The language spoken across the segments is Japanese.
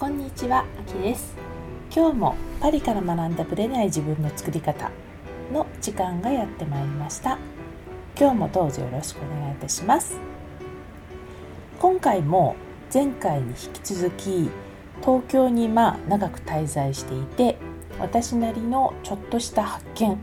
こんにちは、あきです。今日もパリから学んだブレない自分の作り方の時間がやってまいりました。今日もどうぞよろしくお願いいたします。今回も前回に引き続き東京にまあ長く滞在していて私なりのちょっとした発見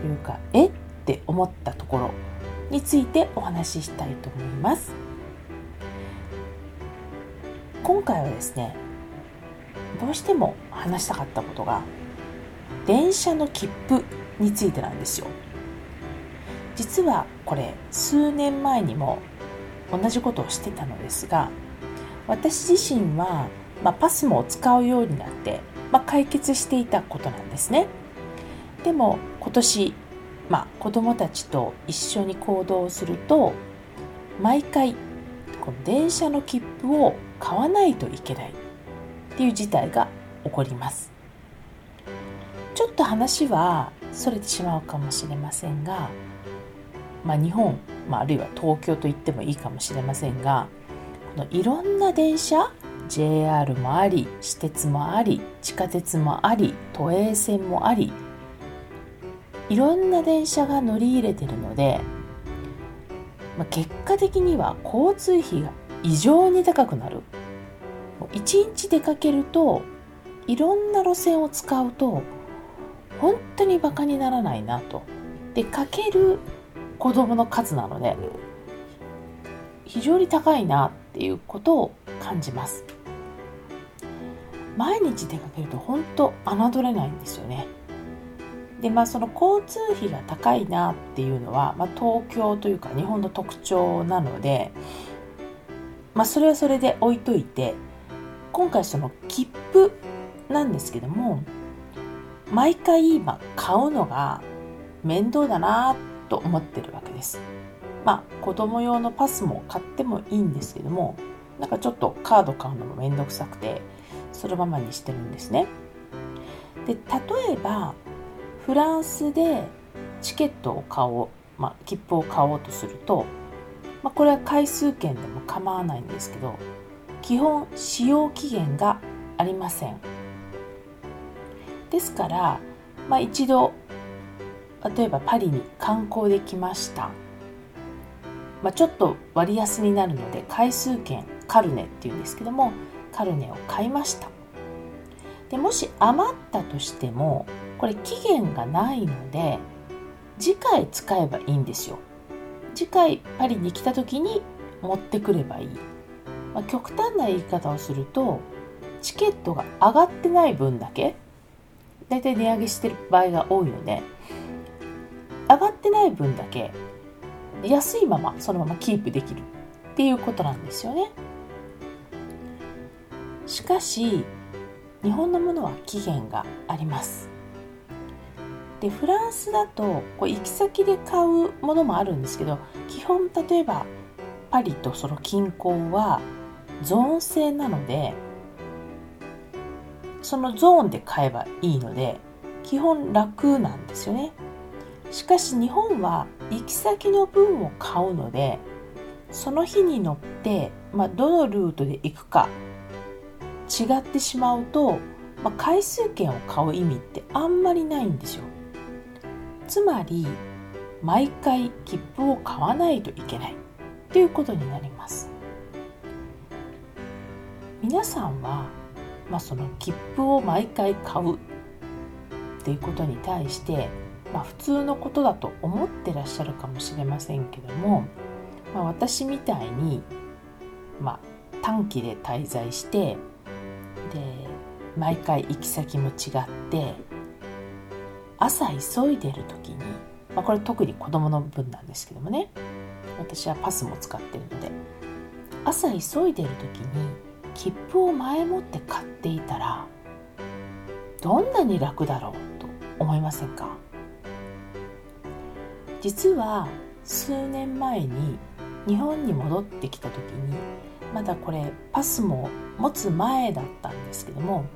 というかえ？って思ったところについてお話ししたいと思います。今回はですねどうしても話したかったことが電車の切符についてなんですよ。実はこれ数年前にも同じことをしてたのですが私自身は、まあ、パスモを使うようになって、まあ、解決していたことなんですね。でも今年、まあ、子供たちと一緒に行動すると毎回この電車の切符を買わないといけない。っていう事態が起こります。ちょっと話はそれてしまうかもしれませんが、まあ、日本、まあ、あるいは東京と言ってもいいかもしれませんがこのいろんな電車 JR もあり私鉄もあり地下鉄もあり都営線もありいろんな電車が乗り入れてるので、まあ、結果的には交通費が異常に高くなる。1日出かけるといろんな路線を使うと本当にバカにならないなと。でかける子供の数なので非常に高いなっていうことを感じます。毎日出かけると本当侮れないんですよね。でまあその交通費が高いなっていうのは、まあ、東京というか日本の特徴なので、まあ、それはそれで置いといて今回その切符なんですけども毎回今買うのが面倒だなと思ってるわけです。まあ子供用のパスも買ってもいいんですけどもなんかちょっとカード買うのもめんどくさくてそのままにしてるんですね。で例えばフランスでチケットを買おう、まあ、切符を買おうとすると、まあ、これは回数券でも構わないんですけど基本使用期限がありません。ですから、まあ、一度例えばパリに観光できました、まあ、ちょっと割安になるので回数券カルネっていうんですけどもカルネを買いました。でもし余ったとしてもこれ期限がないので次回使えばいいんですよ。次回パリに来た時に持ってくればいい。まあ、極端な言い方をするとチケットが上がってない分だけ大体値上げしてる場合が多いので上がってない分だけ安いままそのままキープできるっていうことなんですよね。しかし日本のものは期限があります。でフランスだとこう行き先で買うものもあるんですけど基本例えばパリとその近郊はゾーン制なのでそのゾーンで買えばいいので基本楽なんですよね。しかし日本は行き先の分を買うのでその日に乗って、まあ、どのルートで行くか違ってしまうと、まあ、回数券を買う意味ってあんまりないんですよ。つまり毎回切符を買わないといけないということになります。皆さんは、まあ、その切符を毎回買うっていうことに対して、まあ、普通のことだと思ってらっしゃるかもしれませんけども、まあ、私みたいに、まあ、短期で滞在してで毎回行き先も違って朝急いでる時に、まあ、これ特に子供の分なんですけどもね私はパスも使ってるので朝急いでる時に切符を前もって買っていたらどんなに楽だろうと思いませんか？実は数年前に日本に戻ってきた時にまだこれパスも持つ前だったんですけども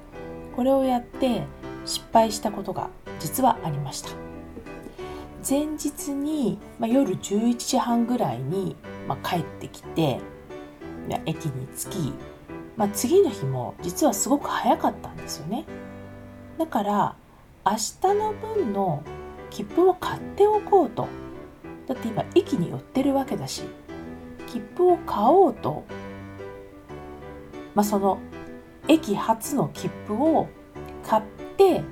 これをやって失敗したことが実はありました。前日に、まあ、夜11時半ぐらいに、まあ、帰ってきて駅に着きまあ、次の日も実はすごく早かったんですよね。だから明日の分の切符を買っておこうと。だって今駅に寄ってるわけだし切符を買おうと、まあ、その駅発の切符を買って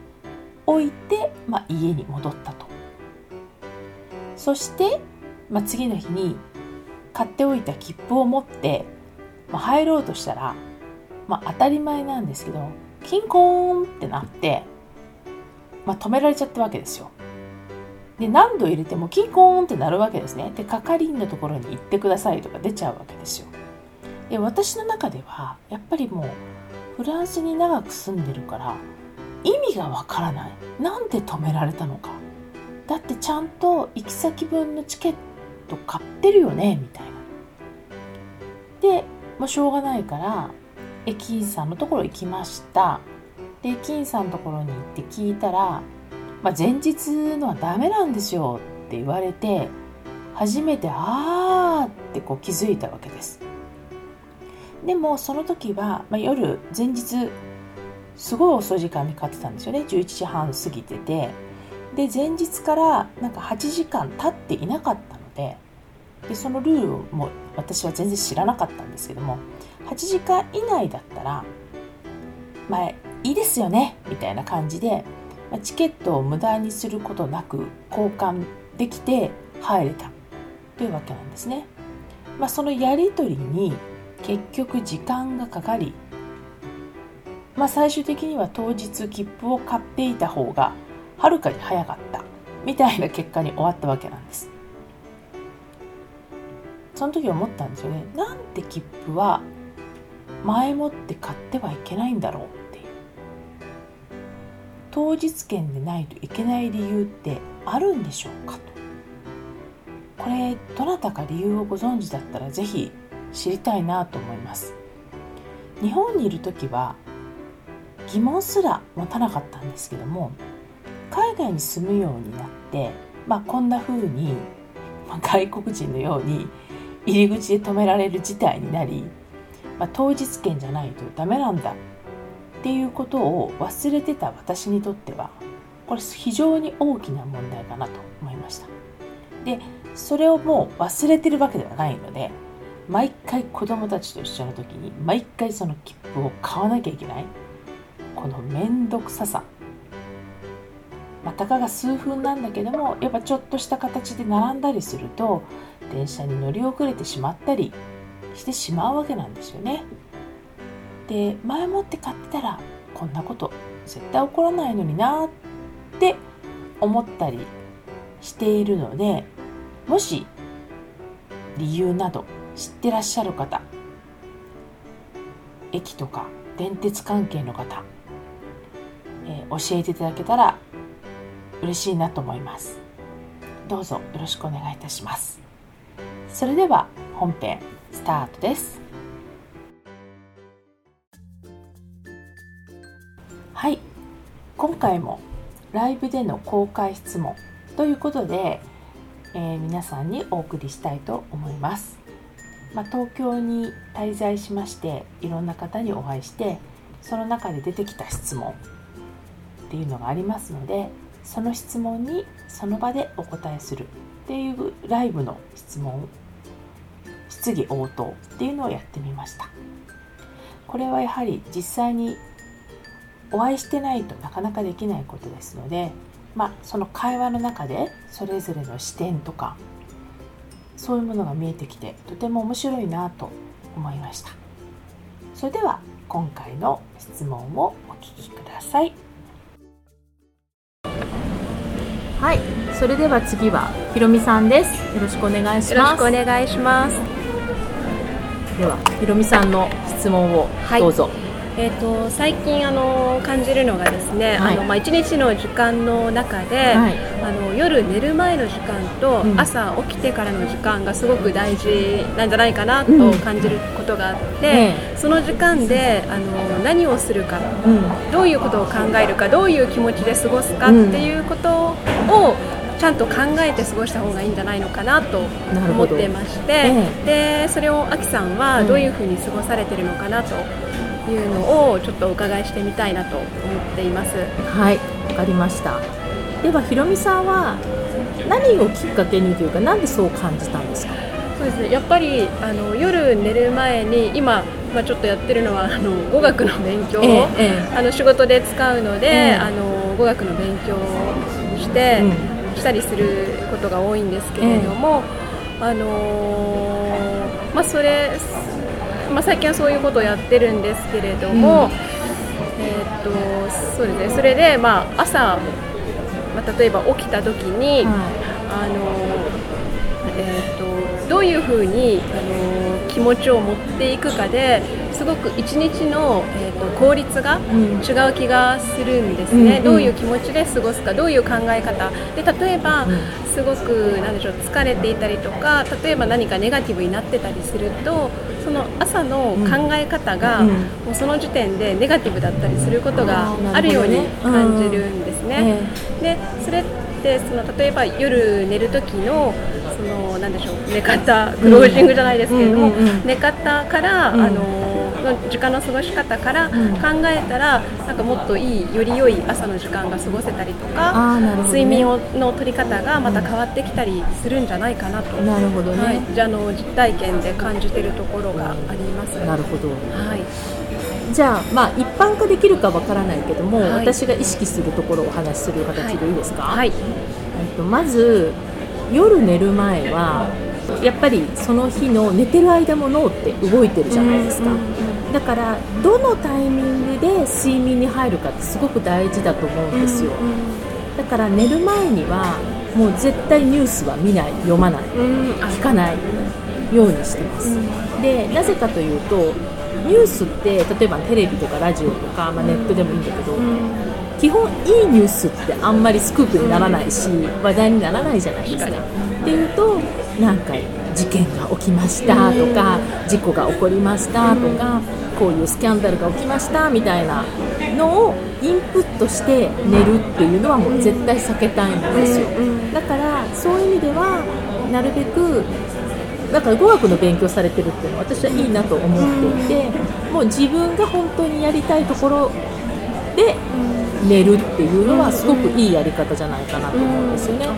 おいて、まあ、家に戻ったと。そして、まあ、次の日に買っておいた切符を持って、まあ、入ろうとしたら、まあ、当たり前なんですけどキンコーンってなって、まあ、止められちゃったわけですよ。で何度入れてもキンコーンってなるわけですね。で係員のところに行ってくださいとか出ちゃうわけですよ。で私の中ではやっぱりもうフランスに長く住んでるから意味がわからない。なんで止められたのか。だってちゃんと行き先分のチケット買ってるよねみたいな。でもうしょうがないから駅員さんのところ行きました。で駅員さんのところに行って聞いたらまあ、前日のはダメなんですよって言われて初めてあーってこう気づいたわけです。でもその時は、まあ、夜前日すごい遅い時間に買ってたんですよね。11時半過ぎてて。で前日からなんか8時間経っていなかったのででそのルールも私は全然知らなかったんですけども8時間以内だったらまあいいですよねみたいな感じでチケットを無駄にすることなく交換できて入れたというわけなんですね。まあ、そのやり取りに結局時間がかかり、まあ、最終的には当日切符を買っていた方がはるかに早かったみたいな結果に終わったわけなんです。その時思ったんですよね。なんで切符は前もって買ってはいけないんだろう当日券でないといけない理由ってあるんでしょうかと。これどなたか理由をご存知だったら是非知りたいなと思います。日本にいる時は疑問すら持たなかったんですけども海外に住むようになって、まあ、こんな風に、外国人のように入り口で止められる事態になり、まあ、当日券じゃないとダメなんだっていうことを忘れてた私にとってはこれ非常に大きな問題かなと思いました。でそれをもう忘れてるわけではないので毎回子供たちと一緒の時に毎回その切符を買わなきゃいけないこの面倒くささ。まあ、たかが数分なんだけどもやっぱちょっとした形で並んだりすると電車に乗り遅れてしまったりしてしまうわけなんですよね。で前もって買ってたらこんなこと絶対起こらないのになって思ったりしているのでもし理由など知ってらっしゃる方駅とか電鉄関係の方、えー、教えていただけたら嬉しいなと思いますどうぞよろしくお願いいたしますそれでは本編スタートです。はい。今回もライブでの公開質問ということで、えー、皆さんにお送りしたいと思います、まあ、東京に滞在しましていろんな方にお会いしてその中で出てきた質問っていうのがありますのでその質問にその場でお答えするっていうライブの質問質疑応答っていうのをやってみました。これはやはり実際にお会いしてないとなかなかできないことですので、まあ、その会話の中でそれぞれの視点とかそういうものが見えてきてとても面白いなと思いました。それでは今回の質問をお聞きください。はい。それでは次はひろみさんです。よろしくお願いします。よろしくお願いします。ではひろみさんの質問をどうぞ、はいえーと、最近あの感じるのがですね、はい、あのまあ、1日の時間の中で、はい、あの夜寝る前の時間と朝起きてからの時間がすごく大事なんじゃないかなと感じることがあって、うん、その時間であの何をするか、うん、どういうことを考えるかどういう気持ちで過ごすかっていうことをちゃんと考えて過ごした方がいいんじゃないのかなと思ってまして、ええ、でそれをアキさんはどういうふうに過ごされてるのかなというのをちょっとお伺いしてみたいなと思っています。はいわかりました。ではひろみさんは何をきっかけにというかなんでそう感じたんですか？そうですね。やっぱりあの夜寝る前に今まあ、ちょっとやってるのはあの語学の勉強を、ええ、あの仕事で使うので、え、あの語学の勉強をして、うん、したりすることが多いんですけれども、あのまあ、それ、まあ、最近はそういうことをやってるんですけれども、うん、えー、っとそうですね、それで、まあ、朝、まあ、例えば起きた時に、あのえー、っとどういうふうに、あの気持ちを持っていくかですごく一日の、えーと、効率が違う気がするんですね、うん、どういう気持ちで過ごすかどういう考え方。で例えば、すごくなんでしょう疲れていたりとか例えば何かネガティブになってたりするとその朝の考え方が、もうその時点でネガティブだったりすることがあるように感じるんですね。でそれってその例えば夜寝る時のそのなんでしょう寝方クロージングじゃないですけれども、寝方から、あの時間の過ごし方から考えたら、なんかもっといいより良い朝の時間が過ごせたりとか、ね、睡眠をの取り方がまた変わってきたりするんじゃないかなと、なるほどね、はい、じゃあの実体験で感じているところがあります。なるほど、はい。じゃあ、まあ、一般化できるかわからないけども、はい、私が意識するところをお話しする形でいいですか、はい、はい、とまず夜寝る前はやっぱりその日の寝てる間も脳って動いてるじゃないですか、だからどのタイミングで睡眠に入るかってすごく大事だと思うんですよ、だから寝る前にはもう絶対ニュースは見ない読まない、聞かないようにしてます、でなぜかというとニュースって例えばテレビとかラジオとか、まあ、ネットでもいいんだけど、基本いいニュースってあんまりスクープにならないし話題にならないじゃないですか。っていうとなんか事件が起きましたとか事故が起こりましたとかこういうスキャンダルが起きましたみたいなのをインプットして寝るっていうのはもう絶対避けたいんですよ。だからそういう意味ではなるべくだから語学の勉強されてるっていうのは私はいいなと思っていてもう自分が本当にやりたいところで寝るっていうのはすごくいいやり方じゃないかなと思うんですよね。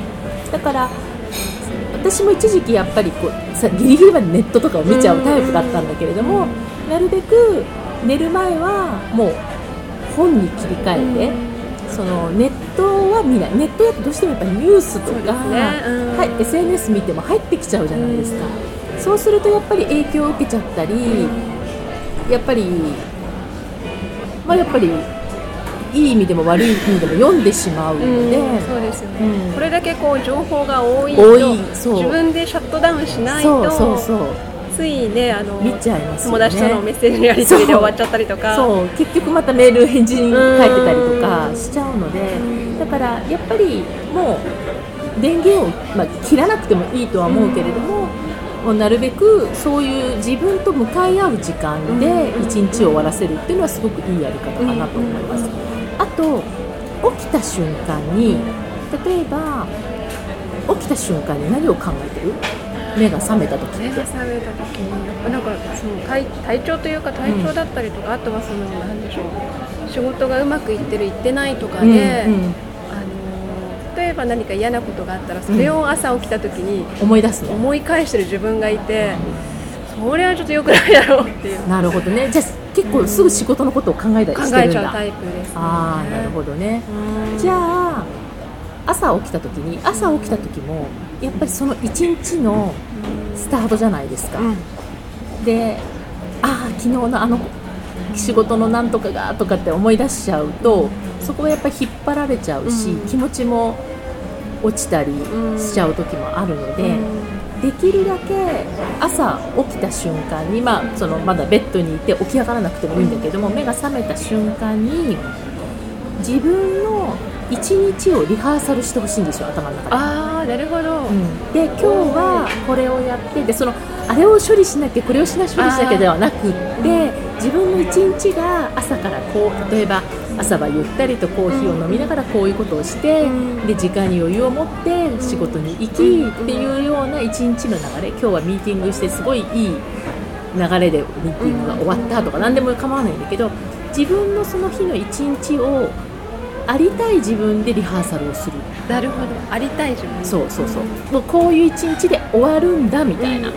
だから私も一時期やっぱりこうさギリギリまでネットとかを見ちゃうタイプだったんだけれどもなるべく寝る前はもう本に切り替えて、そのネットは見ない。ネットだとどうしてもやっぱりニュースとか、ね。はい、SNS 見ても入ってきちゃうじゃないですか、そうするとやっぱり影響を受けちゃったりやっぱりまあやっぱりいい意味でも悪い意味でも読んでしまうので、うん、そうですよね、うん、これだけこう情報が多いと自分でシャットダウンしないとそうそうそう。ついねあの見ちゃいます、ね、友達とのメッセージのやり取りで終わっちゃったりとか。そう。結局またメール返事に書いてたりとかしちゃうのでだからやっぱりもう電源を、まあ、切らなくてもいいとは思うけれども、もうなるべくそういう自分と向かい合う時間で一日を終わらせるっていうのはすごくいいやり方かなと思います。あと起きた瞬間に例えば起きた瞬間に何を考えてる？目が覚めた時。って目が覚めた時になんかその体体調というか体調だったりとか、うん、あとはその何でしょう。仕事がうまくいってるいってないとかで、うんうん、あの例えば何か嫌なことがあったらそれを朝起きた時に、思い出す思い返してる自分がいて、それはちょっとよくないだろうっていう。なるほどね。じゃ結構すぐ仕事のことを考えたりしてるんだ、考えちゃうタイプです、ね、ああなるほどね。じゃあ朝起きた時に朝起きた時もやっぱりその一日のスタートじゃないですか、うん、でああ昨日のあの仕事のなんとかがとかって思い出しちゃうとそこはやっぱり引っ張られちゃうし、うん、気持ちも落ちたりしちゃう時もあるので、うん。できるだけ朝起きた瞬間に、まあ、そのまだベッドにいて起き上がらなくてもいいんだけども目が覚めた瞬間に自分の一日をリハーサルしてほしいんですよ頭の中で。ああなるほど、うん、で今日はこれをやってでそのあれを処理しなきゃこれをしな処理しなきゃではなくって自分の一日が朝からこう例えば朝はゆったりとコーヒーを飲みながらこういうことをして、で時間に余裕を持って仕事に行きっていうような一日の流れ。今日はミーティングしてすごいいい流れでミーティングが終わったとか何でも構わないんだけど自分のその日の一日をありたい自分でリハーサルをする。なるほど。ありたい自分。そうそうそう、もうこういう一日で終わるんだみたいな、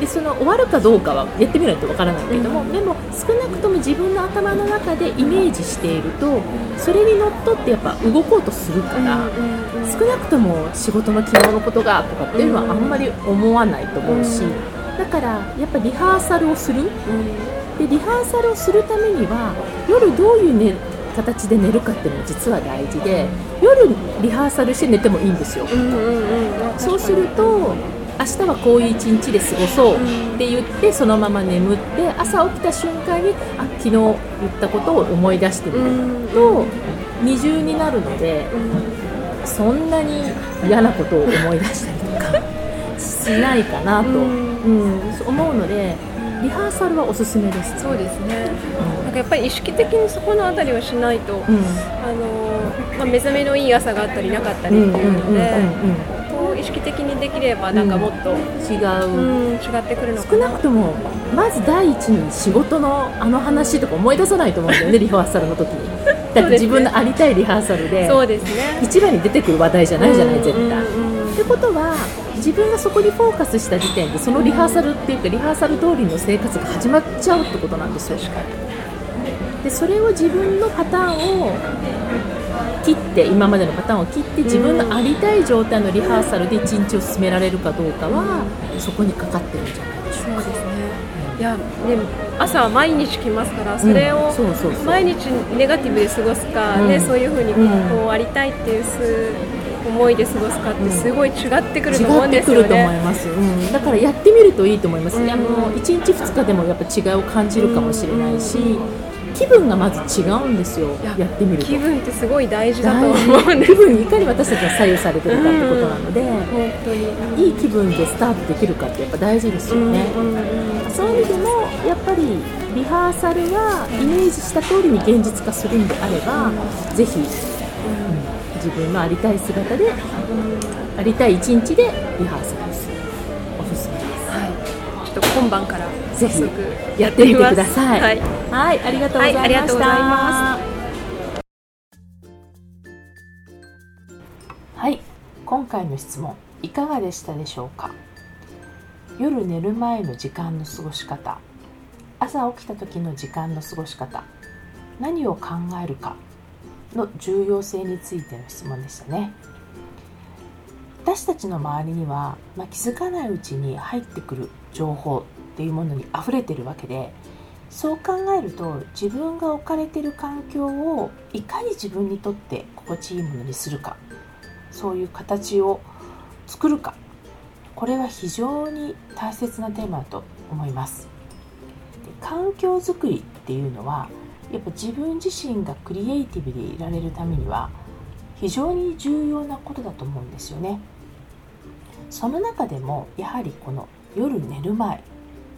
でその終わるかどうかはやってみないとわからないけども、でも少なくとも自分の頭の中でイメージしているとそれにのっとってやっぱ動こうとするから、少なくとも仕事の昨日のことがとかっていうのはあんまり思わないと思うし、だからやっぱリハーサルをする、でリハーサルをするためには夜どういう、ね、形で寝るかっていうのも実は大事で夜リハーサルして寝てもいいんですよ、そうすると明日はこういう一日で過ごそうって言ってそのまま眠って朝起きた瞬間にあ昨日言ったことを思い出してみると二重になるのでそんなに嫌なことを思い出したりとかしないかなと、うん、思うのでリハーサルはおすすめです、そうですね、うん、なんかやっぱり意識的にそこのあたりをしないと、うん、あのまあ、目覚めのいい朝があったりなかったりっていうので。意識的にできればなんかもっと、違う、違ってくるの少なくともまず第一に仕事のあの話とか思い出さないと思うんだよね リハーサルの時に。だって自分のありたいリハーサルでそうですね。一番に出てくる話題じゃないじゃない絶対、ってことは自分がそこにフォーカスした時点でそのリハーサルっていうかリハーサル通りの生活が始まっちゃうってことなんですよ。でそれを自分のパターンを切って今までのパターンを切って自分のありたい状態のリハーサルで一日を進められるかどうかはそこにかかってるんじゃないでしょうか。そうですね。いやで朝は毎日来ますからそれを毎日ネガティブで過ごすか、ね、そういうふうにこうありたいっていう思いで過ごすかってすごい違ってくると思うんですよね。だからやってみるといいと思います、ね、あの1日2日でもやっぱ違いを感じるかもしれないし、気分がまず違うんですよ。やってみる気分ってすごい大事だと思うんです。気分にいかに私たちが左右されてるかってことなので、うん、本当に。いい気分でスタートできるかってやっぱ大事ですよね、うん、そういう意味でもやっぱりリハーサルはイメージした通りに現実化するんであれば、うん、ぜひ、うん、自分のありたい姿で、ありたい一日でリハーサルをす。るおすすめです、はい、ちょっと今晩からぜひやってみてください。はい、はい、ありがとうございました。はい、はい、今回の質問いかがでしたでしょうか？夜寝る前の時間の過ごし方、朝起きた時の時間の過ごし方、何を考えるか？の重要性についての質問でしたね。私たちの周りには、まあ、気づかないうちに入ってくる情報っていうものに溢れてるわけでそう考えると自分が置かれてる環境をいかに自分にとって心地いいものにするかそういう形を作るかこれは非常に大切なテーマだと思います。で環境づくりっていうのはやっぱ自分自身がクリエイティブでいられるためには非常に重要なことだと思うんですよね。その中でもやはりこの夜寝る前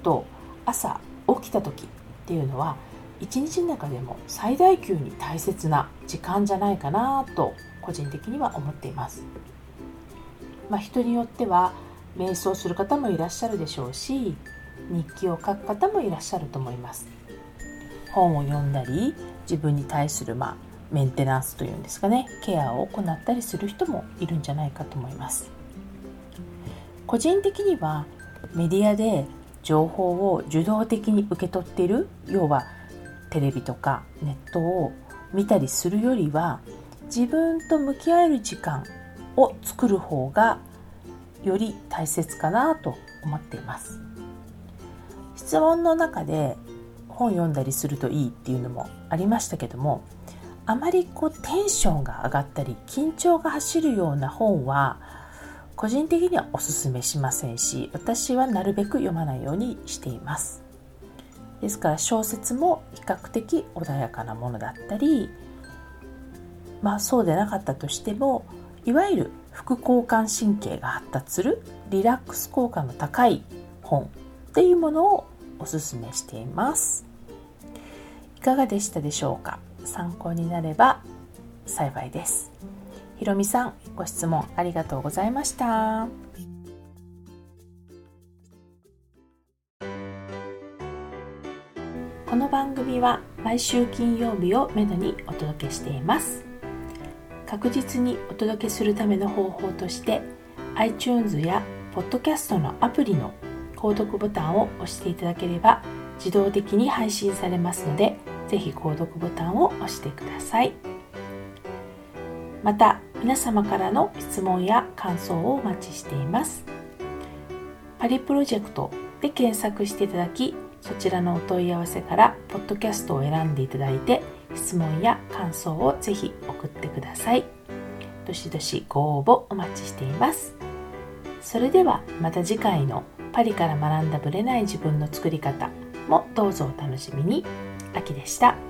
と朝起きた時っていうのは一日の中でも最大級に大切な時間じゃないかなと個人的には思っています。まあ、人によっては瞑想する方もいらっしゃるでしょうし日記を書く方もいらっしゃると思います。本を読んだり自分に対するまあメンテナンスというんですかねケアを行ったりする人もいるんじゃないかと思います個人的にはメディアで情報を受動的に受け取っている要はテレビとかネットを見たりするよりは自分と向き合える時間を作る方がより大切かなと思っています。質問の中で本読んだりするといいっていうのもありましたけどもあまりこうテンションが上がったり緊張が走るような本は個人的にはおすすめしませんし私はなるべく読まないようにしています。ですから小説も比較的穏やかなものだったりまあそうでなかったとしてもいわゆる副交感神経が発達するリラックス効果の高い本っていうものをおすすめしています。いかがでしたでしょうか？参考になれば幸いです。ひろみさんご質問ありがとうございました。この番組は毎週金曜日をめどにお届けしています。確実にお届けするための方法として iTunes や Podcast のアプリの購読ボタンを押していただければ自動的に配信されますのでぜひ購読ボタンを押してください。また皆様からの質問や感想をお待ちしていますパリプロジェクトで検索していただきそちらのお問い合わせからポッドキャストを選んでいただいて質問や感想をぜひ送ってくださいどしどしご応募お待ちしていますそれではまた次回のパリから学んだぶれない自分の作り方もどうぞお楽しみに。秋でした。